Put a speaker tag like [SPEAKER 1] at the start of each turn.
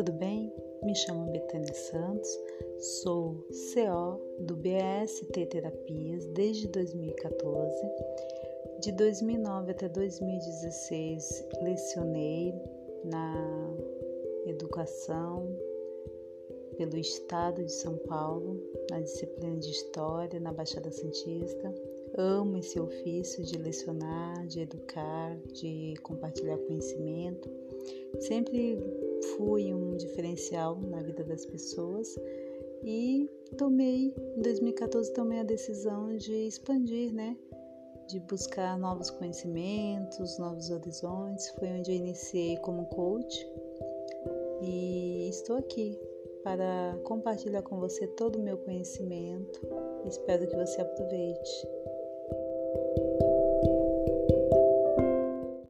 [SPEAKER 1] tudo bem? Me chamo Betânia Santos, sou CO do BST Terapias desde 2014. De 2009 até 2016, lecionei na educação pelo estado de São Paulo, na disciplina de História, na Baixada Santista. Amo esse ofício de lecionar, de educar, de compartilhar conhecimento. Sempre fui um diferencial na vida das pessoas e tomei, em 2014, tomei a decisão de expandir, né? De buscar novos conhecimentos, novos horizontes. Foi onde eu iniciei como coach e estou aqui para compartilhar com você todo o meu conhecimento. Espero que você aproveite.